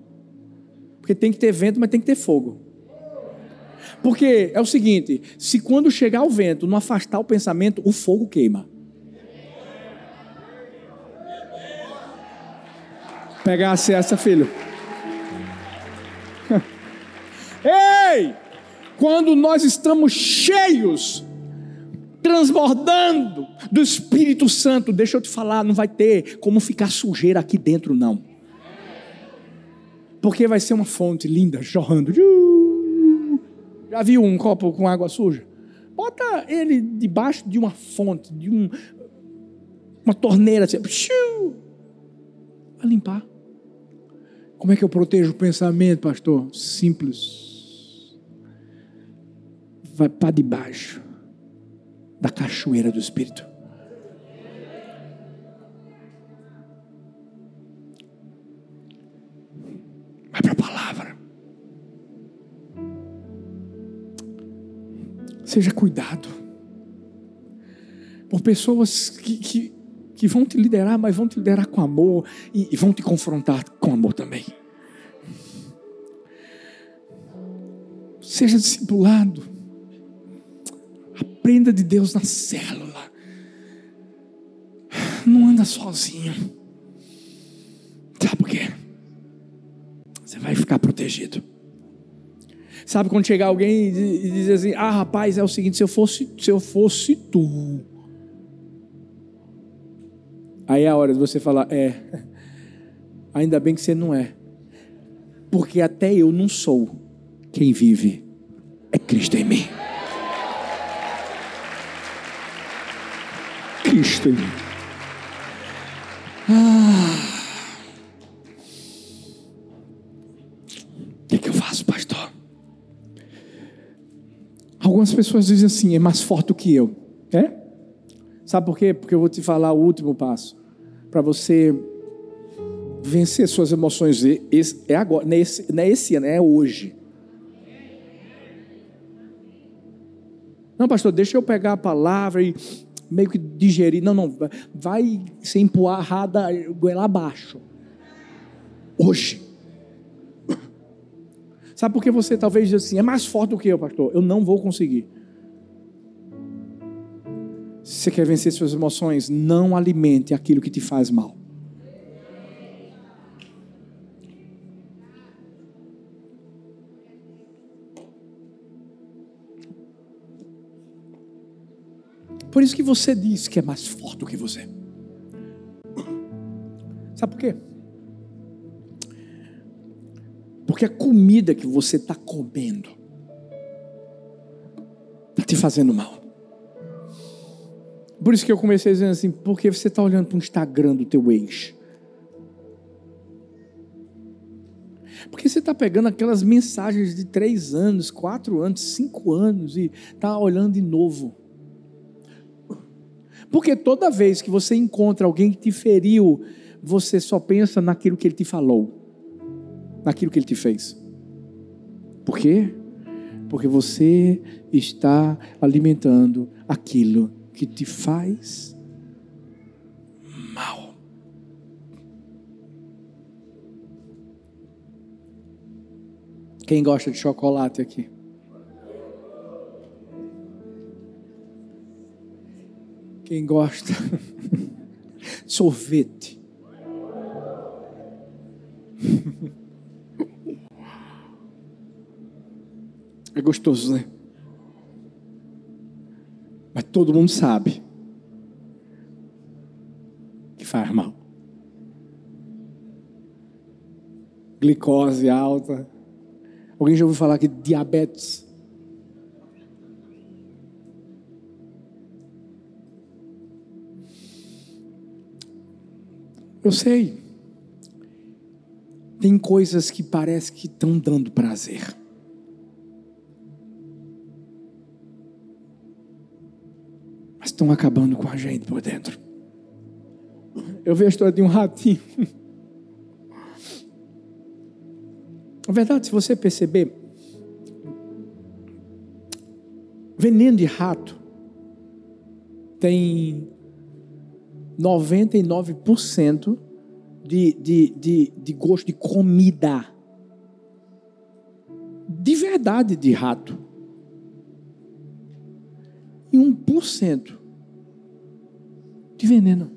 Porque tem que ter vento, mas tem que ter fogo. Porque é o seguinte: se quando chegar o vento não afastar o pensamento, o fogo queima. Pegasse essa, filho. Ei! Quando nós estamos cheios, transbordando do Espírito Santo, deixa eu te falar, não vai ter como ficar sujeira aqui dentro, não. Porque vai ser uma fonte linda, jorrando. Já viu um copo com água suja? Bota ele debaixo de uma fonte, de um, uma torneira, assim, vai limpar. Como é que eu protejo o pensamento, pastor? Simples vai para debaixo da cachoeira do Espírito. Vai para a palavra. Seja cuidado por pessoas que, que, que, vão te liderar, mas vão te liderar com amor e, e vão te confrontar com amor também. Seja discipulado. Aprenda de Deus na célula. Não anda sozinho. Sabe por quê? Você vai ficar protegido. Sabe quando chegar alguém e dizer assim: Ah, rapaz, é o seguinte, se eu fosse, se eu fosse tu. Aí é a hora de você falar: É, ainda bem que você não é. Porque até eu não sou. Quem vive é Cristo em mim. Ah. O que, que eu faço, pastor? Algumas pessoas dizem assim: é mais forte do que eu. É? Sabe por quê? Porque eu vou te falar o último passo. Para você vencer suas emoções. É agora, não é esse, não é esse ano, é hoje. Não, pastor, deixa eu pegar a palavra e meio que digerir. Não, não, vai ser empurrada goela abaixo. Hoje. Sabe por que você talvez diz assim, é mais forte do que eu, pastor? Eu não vou conseguir. Se você quer vencer suas emoções, não alimente aquilo que te faz mal. Por isso que você diz que é mais forte do que você. Sabe por quê? Porque a comida que você está comendo está te fazendo mal. Por isso que eu comecei dizendo assim, porque você está olhando para o Instagram do teu ex. Porque você está pegando aquelas mensagens de três anos, quatro anos, cinco anos e está olhando de novo. Porque toda vez que você encontra alguém que te feriu, você só pensa naquilo que ele te falou, naquilo que ele te fez. Por quê? Porque você está alimentando aquilo que te faz mal. Quem gosta de chocolate aqui? Quem gosta? Sorvete. É gostoso, né? Mas todo mundo sabe que faz mal. Glicose alta. Alguém já ouviu falar que diabetes Eu sei. Tem coisas que parece que estão dando prazer. Mas estão acabando com a gente por dentro. Eu vi a história de um ratinho. Na verdade, se você perceber, veneno de rato tem 99% de, de, de, de gosto de comida. De verdade de rato. E 1% de veneno.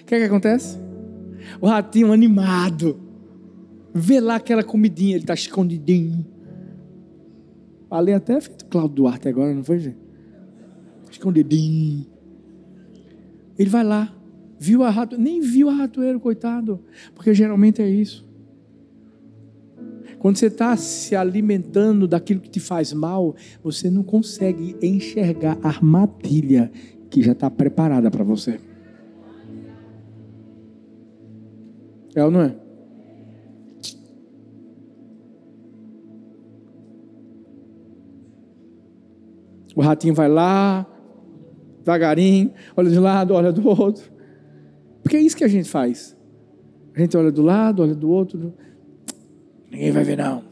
O que, é que acontece? O ratinho animado. Vê lá aquela comidinha, ele está escondidinho. Ali até feito Cláudio Duarte agora, não foi, gente? Escondidinho. Ele vai lá, viu a rato, nem viu a ratoeira, coitado, porque geralmente é isso. Quando você está se alimentando daquilo que te faz mal, você não consegue enxergar a armadilha que já está preparada para você. É ou não é? O ratinho vai lá, devagarinho, olha de um lado, olha do outro. Porque é isso que a gente faz. A gente olha do lado, olha do outro. Ninguém vai ver, não.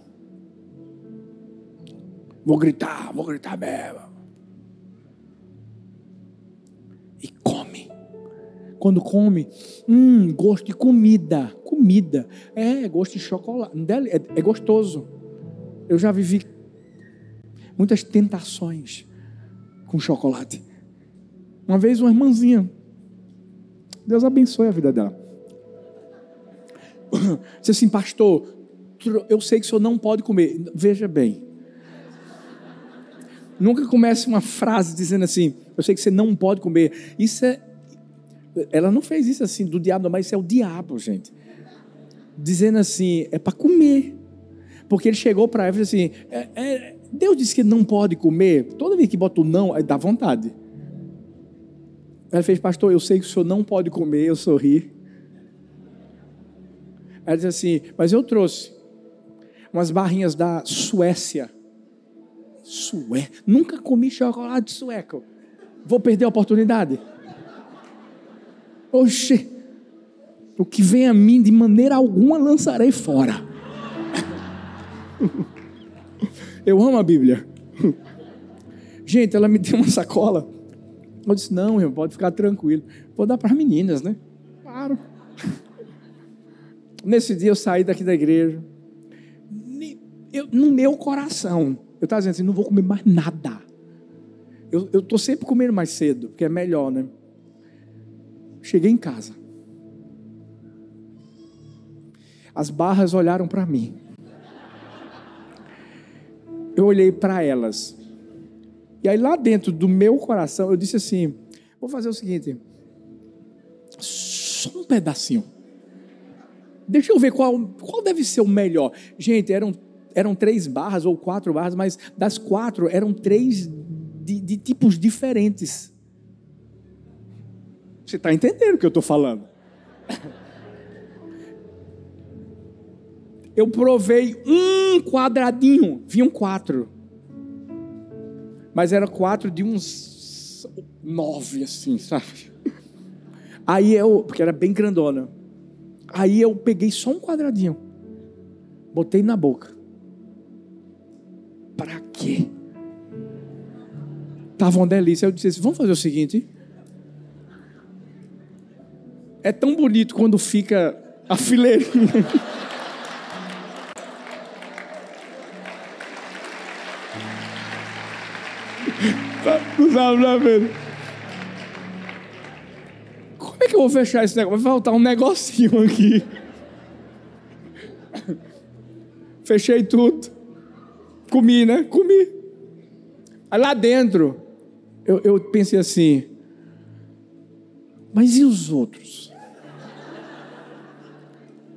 Vou gritar, vou gritar mesmo. E come. Quando come, hum, gosto de comida. Comida. É, gosto de chocolate. É, é gostoso. Eu já vivi muitas tentações com chocolate. Uma vez uma irmãzinha, Deus abençoe a vida dela. Disse assim, pastor, eu sei que o senhor não pode comer. Veja bem. Nunca comece uma frase dizendo assim, eu sei que você não pode comer. Isso é. Ela não fez isso assim do diabo, mas isso é o diabo, gente. Dizendo assim, é para comer. Porque ele chegou para ela e disse assim: é, é, Deus disse que não pode comer. Toda vez que bota o não, dá vontade. Ela fez, pastor, eu sei que o senhor não pode comer. Eu sorri. Ela disse assim, mas eu trouxe umas barrinhas da Suécia. Sué? Nunca comi chocolate sueco. Vou perder a oportunidade? Oxê. O que vem a mim, de maneira alguma lançarei fora. Eu amo a Bíblia. Gente, ela me deu uma sacola. Eu disse: Não, irmão, pode ficar tranquilo. Vou dar para as meninas, né? Claro. Nesse dia eu saí daqui da igreja. Eu, no meu coração, eu estava dizendo assim: não vou comer mais nada. Eu estou sempre comendo mais cedo, porque é melhor, né? Cheguei em casa. As barras olharam para mim eu olhei para elas. E aí lá dentro do meu coração eu disse assim: vou fazer o seguinte, só um pedacinho. Deixa eu ver qual, qual deve ser o melhor. Gente, eram, eram três barras ou quatro barras, mas das quatro eram três de, de tipos diferentes. Você está entendendo o que eu estou falando? eu provei um quadradinho, vinham quatro. Mas era quatro de uns nove, assim, sabe? Aí eu, porque era bem grandona. Aí eu peguei só um quadradinho, botei na boca. Para quê? Tava uma delícia. Eu disse assim, vamos fazer o seguinte. É tão bonito quando fica a fileirinha. sabe, né, Pedro? Como é que eu vou fechar esse negócio? Vai faltar um negocinho aqui. Fechei tudo. Comi, né? Comi. Aí lá dentro, eu, eu pensei assim: mas e os outros?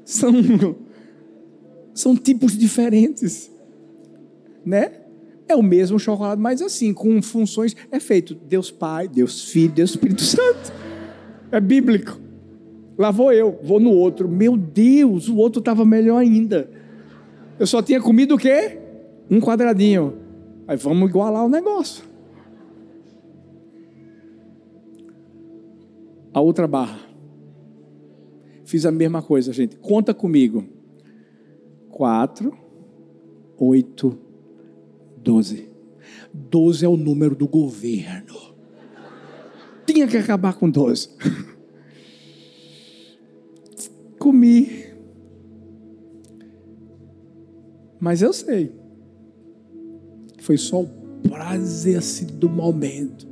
São, são tipos diferentes, né? É o mesmo chocolate, mas assim, com funções. É feito Deus Pai, Deus Filho, Deus Espírito Santo. É bíblico. Lá vou eu, vou no outro. Meu Deus, o outro estava melhor ainda. Eu só tinha comido o quê? Um quadradinho. Aí vamos igualar o negócio. A outra barra. Fiz a mesma coisa, gente. Conta comigo. Quatro, oito, doze. Doze é o número do governo. Tinha que acabar com doze. Comi. Mas eu sei. Foi só o prazer assim, do momento.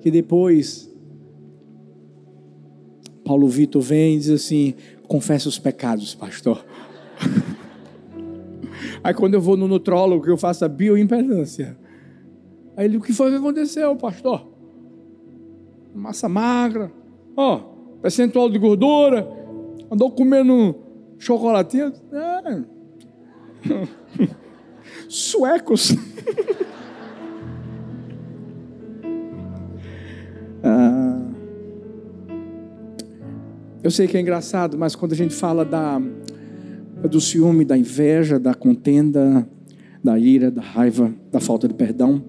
Que depois Paulo Vitor vem e diz assim: confessa os pecados, pastor. Aí quando eu vou no nutrólogo, eu faço a bioimpedância. Aí ele, o que foi que aconteceu, pastor? Massa magra, ó, percentual de gordura, andou comendo chocolatinho. É. Suecos. ah, eu sei que é engraçado, mas quando a gente fala da, do ciúme, da inveja, da contenda, da ira, da raiva, da falta de perdão,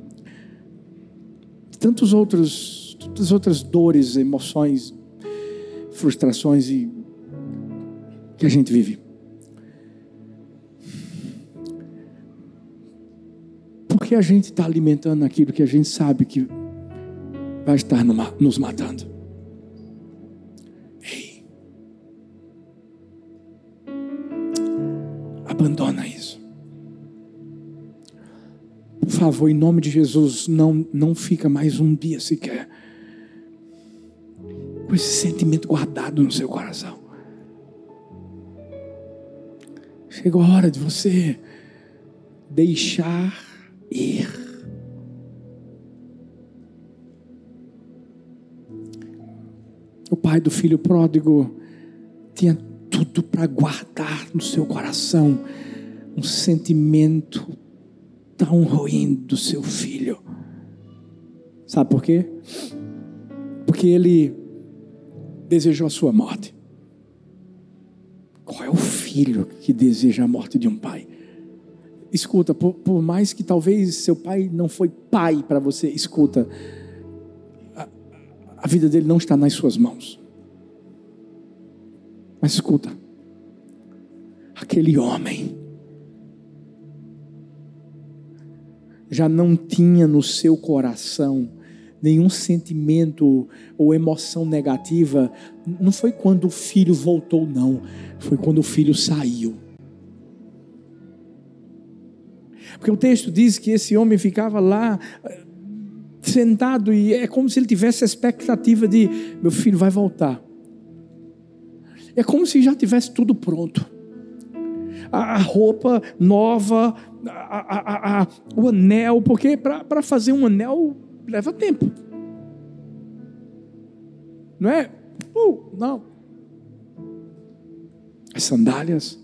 tantos outros, tantas outras dores, emoções, frustrações e que a gente vive. Porque a gente está alimentando aquilo que a gente sabe que vai estar nos matando. Abandona isso. Por favor, em nome de Jesus, não, não fica mais um dia sequer com esse sentimento guardado no seu coração. Chegou a hora de você deixar ir. O pai do filho pródigo tinha tudo para guardar no seu coração um sentimento tão ruim do seu filho. Sabe por quê? Porque ele desejou a sua morte. Qual é o filho que deseja a morte de um pai? Escuta, por, por mais que talvez seu pai não foi pai para você, escuta, a, a vida dele não está nas suas mãos. Mas escuta, aquele homem já não tinha no seu coração nenhum sentimento ou emoção negativa, não foi quando o filho voltou, não, foi quando o filho saiu. Porque o texto diz que esse homem ficava lá eh, sentado e é como se ele tivesse a expectativa de meu filho vai voltar. É como se já tivesse tudo pronto. A, a roupa nova, a, a, o anel, porque para fazer um anel leva tempo. Não é? Uh, não. As sandálias.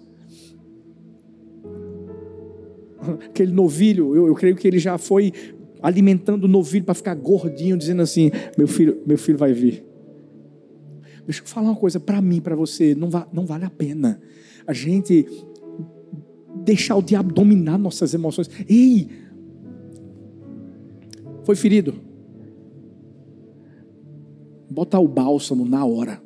Aquele novilho, eu, eu creio que ele já foi alimentando o novilho para ficar gordinho, dizendo assim: meu filho, meu filho vai vir. Deixa eu falar uma coisa para mim, para você, não, va não vale a pena a gente deixar o diabo dominar nossas emoções. Ei, foi ferido. Bota o bálsamo na hora.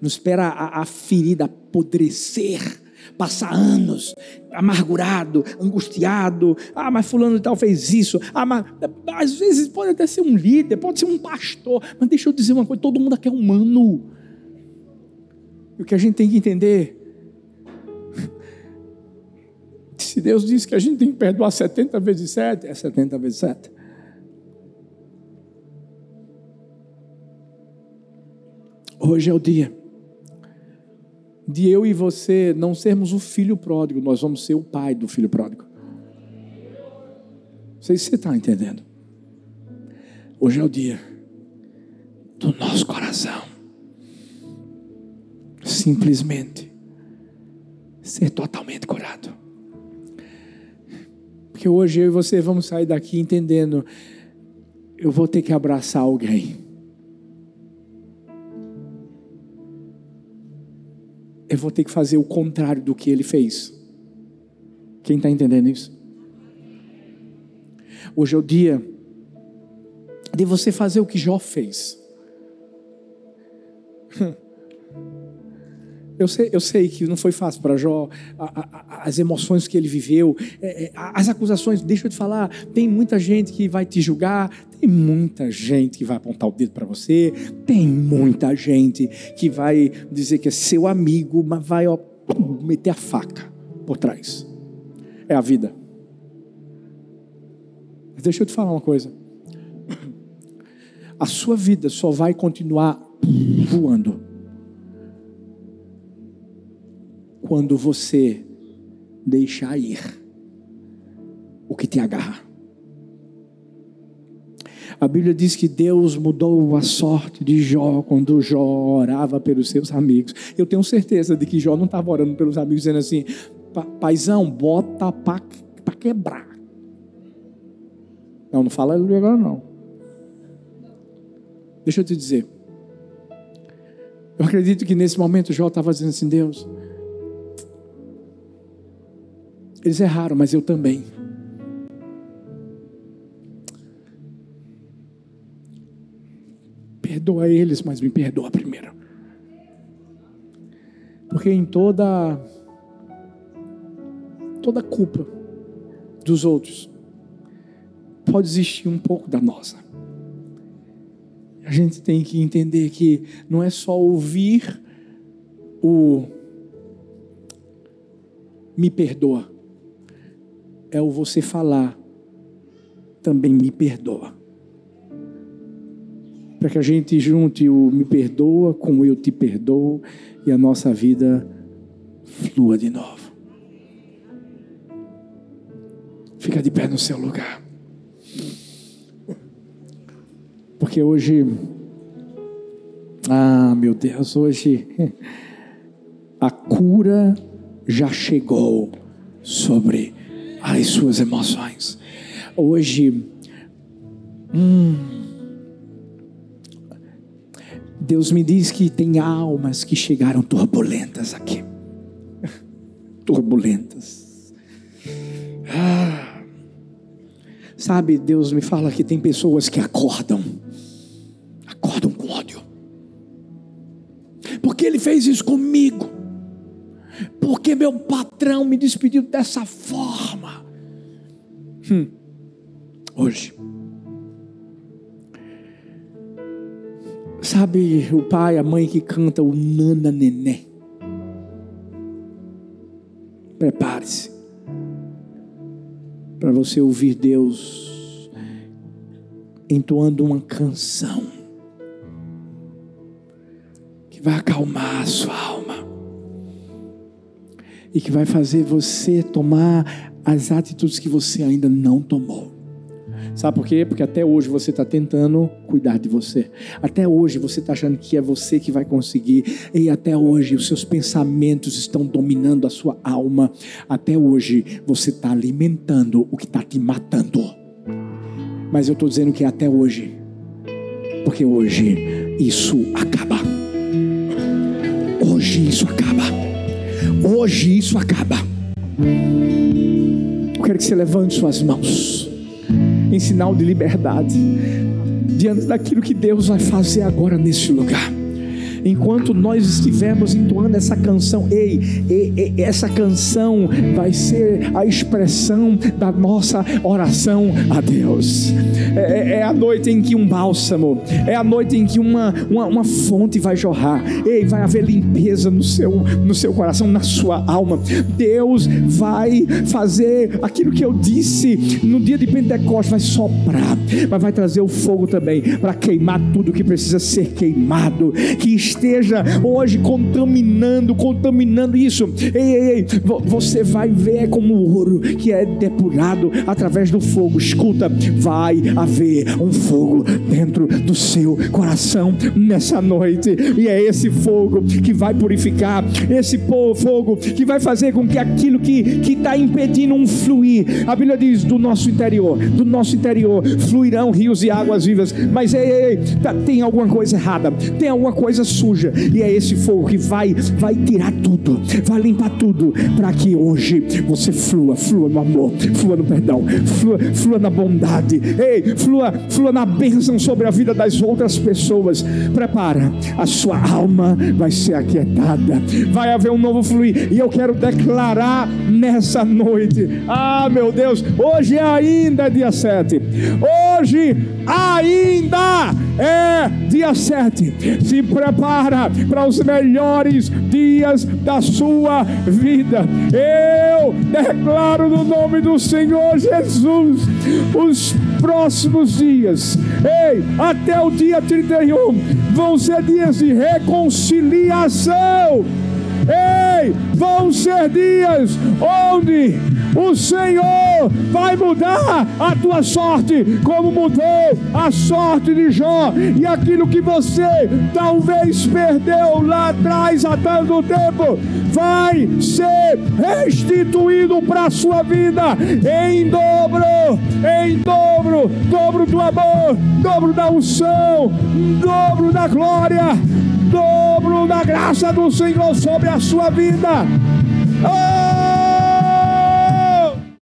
Não espera a, a ferida apodrecer passar anos amargurado, angustiado. Ah, mas fulano de tal fez isso. Ah, mas às vezes pode até ser um líder, pode ser um pastor. Mas deixa eu dizer uma coisa: todo mundo aqui é humano. E o que a gente tem que entender. Se Deus diz que a gente tem que perdoar 70 vezes 7, é 70 vezes 7. Hoje é o dia de eu e você não sermos o filho pródigo, nós vamos ser o pai do filho pródigo. Não sei se você está entendendo. Hoje é o dia do nosso coração. Simplesmente ser totalmente curado. Porque hoje eu e você vamos sair daqui entendendo, eu vou ter que abraçar alguém eu vou ter que fazer o contrário do que ele fez. Quem está entendendo isso? Hoje é o dia de você fazer o que Jó fez. Eu sei, eu sei que não foi fácil para Jó, a, a, as emoções que ele viveu, é, é, as acusações. Deixa eu te falar, tem muita gente que vai te julgar, tem muita gente que vai apontar o dedo para você, tem muita gente que vai dizer que é seu amigo, mas vai ó, meter a faca por trás. É a vida. Deixa eu te falar uma coisa. A sua vida só vai continuar voando quando você deixar ir o que te agarra. A Bíblia diz que Deus mudou a sorte de Jó quando Jó orava pelos seus amigos. Eu tenho certeza de que Jó não estava orando pelos amigos dizendo assim: paizão, bota para quebrar. Não, não fala agora não. Deixa eu te dizer. Eu acredito que nesse momento Jó estava dizendo assim: Deus, eles erraram, mas eu também. Perdoa eles, mas me perdoa primeiro. Porque em toda toda culpa dos outros pode existir um pouco da nossa. A gente tem que entender que não é só ouvir o me perdoa, é o você falar também me perdoa. Para que a gente junte o me perdoa com eu te perdoo e a nossa vida flua de novo. Fica de pé no seu lugar. Porque hoje, ah, meu Deus, hoje a cura já chegou sobre as suas emoções. Hoje, hum, Deus me diz que tem almas que chegaram turbulentas aqui. turbulentas. Ah, sabe, Deus me fala que tem pessoas que acordam, acordam com ódio. Porque Ele fez isso comigo porque meu patrão me despediu dessa forma. Hum. Hoje, sabe o pai, a mãe que canta o Nana Nené? Prepare-se para você ouvir Deus entoando uma canção que vai acalmar a sua alma e que vai fazer você tomar as atitudes que você ainda não tomou. Sabe por quê? Porque até hoje você está tentando cuidar de você. Até hoje você está achando que é você que vai conseguir. E até hoje os seus pensamentos estão dominando a sua alma. Até hoje você está alimentando o que está te matando. Mas eu estou dizendo que é até hoje. Porque hoje isso acaba. Hoje isso acaba. Hoje isso acaba. Quero que você levante suas mãos em sinal de liberdade diante daquilo que Deus vai fazer agora nesse lugar enquanto nós estivermos entoando essa canção, ei, ei, ei, essa canção vai ser a expressão da nossa oração a Deus. É, é, é, a noite em que um bálsamo, é a noite em que uma, uma, uma fonte vai jorrar, ei, vai haver limpeza no seu, no seu coração, na sua alma. Deus vai fazer aquilo que eu disse no dia de Pentecostes, vai soprar, mas vai trazer o fogo também para queimar tudo que precisa ser queimado, que esteja hoje contaminando, contaminando isso. Ei, ei, ei, você vai ver como o ouro que é depurado através do fogo. Escuta, vai haver um fogo dentro do seu coração nessa noite, e é esse fogo que vai purificar, esse fogo que vai fazer com que aquilo que está impedindo um fluir, a Bíblia diz: do nosso interior, do nosso interior fluirão rios e águas vivas. Mas ei, ei, ei tá, tem alguma coisa errada, tem alguma coisa sua suja. E é esse fogo que vai, vai tirar tudo, vai limpar tudo, para que hoje você flua, flua no amor, flua no perdão, flua, flua na bondade, ei, flua, flua na bênção sobre a vida das outras pessoas. Prepara, a sua alma vai ser aquietada, vai haver um novo fluir. E eu quero declarar nessa noite, ah, meu Deus, hoje ainda é dia 7, hoje ainda é dia 7. Se prepara para os melhores dias da sua vida. Eu declaro no nome do Senhor Jesus os próximos dias, ei, até o dia 31, vão ser dias de reconciliação. Ei, vão ser dias onde o Senhor vai mudar a tua sorte, como mudou a sorte de Jó, e aquilo que você talvez perdeu lá atrás há tanto tempo, vai ser restituído para a sua vida em dobro, em dobro, dobro do amor, dobro da unção, dobro da glória, dobro da graça do Senhor sobre a sua vida. Oh!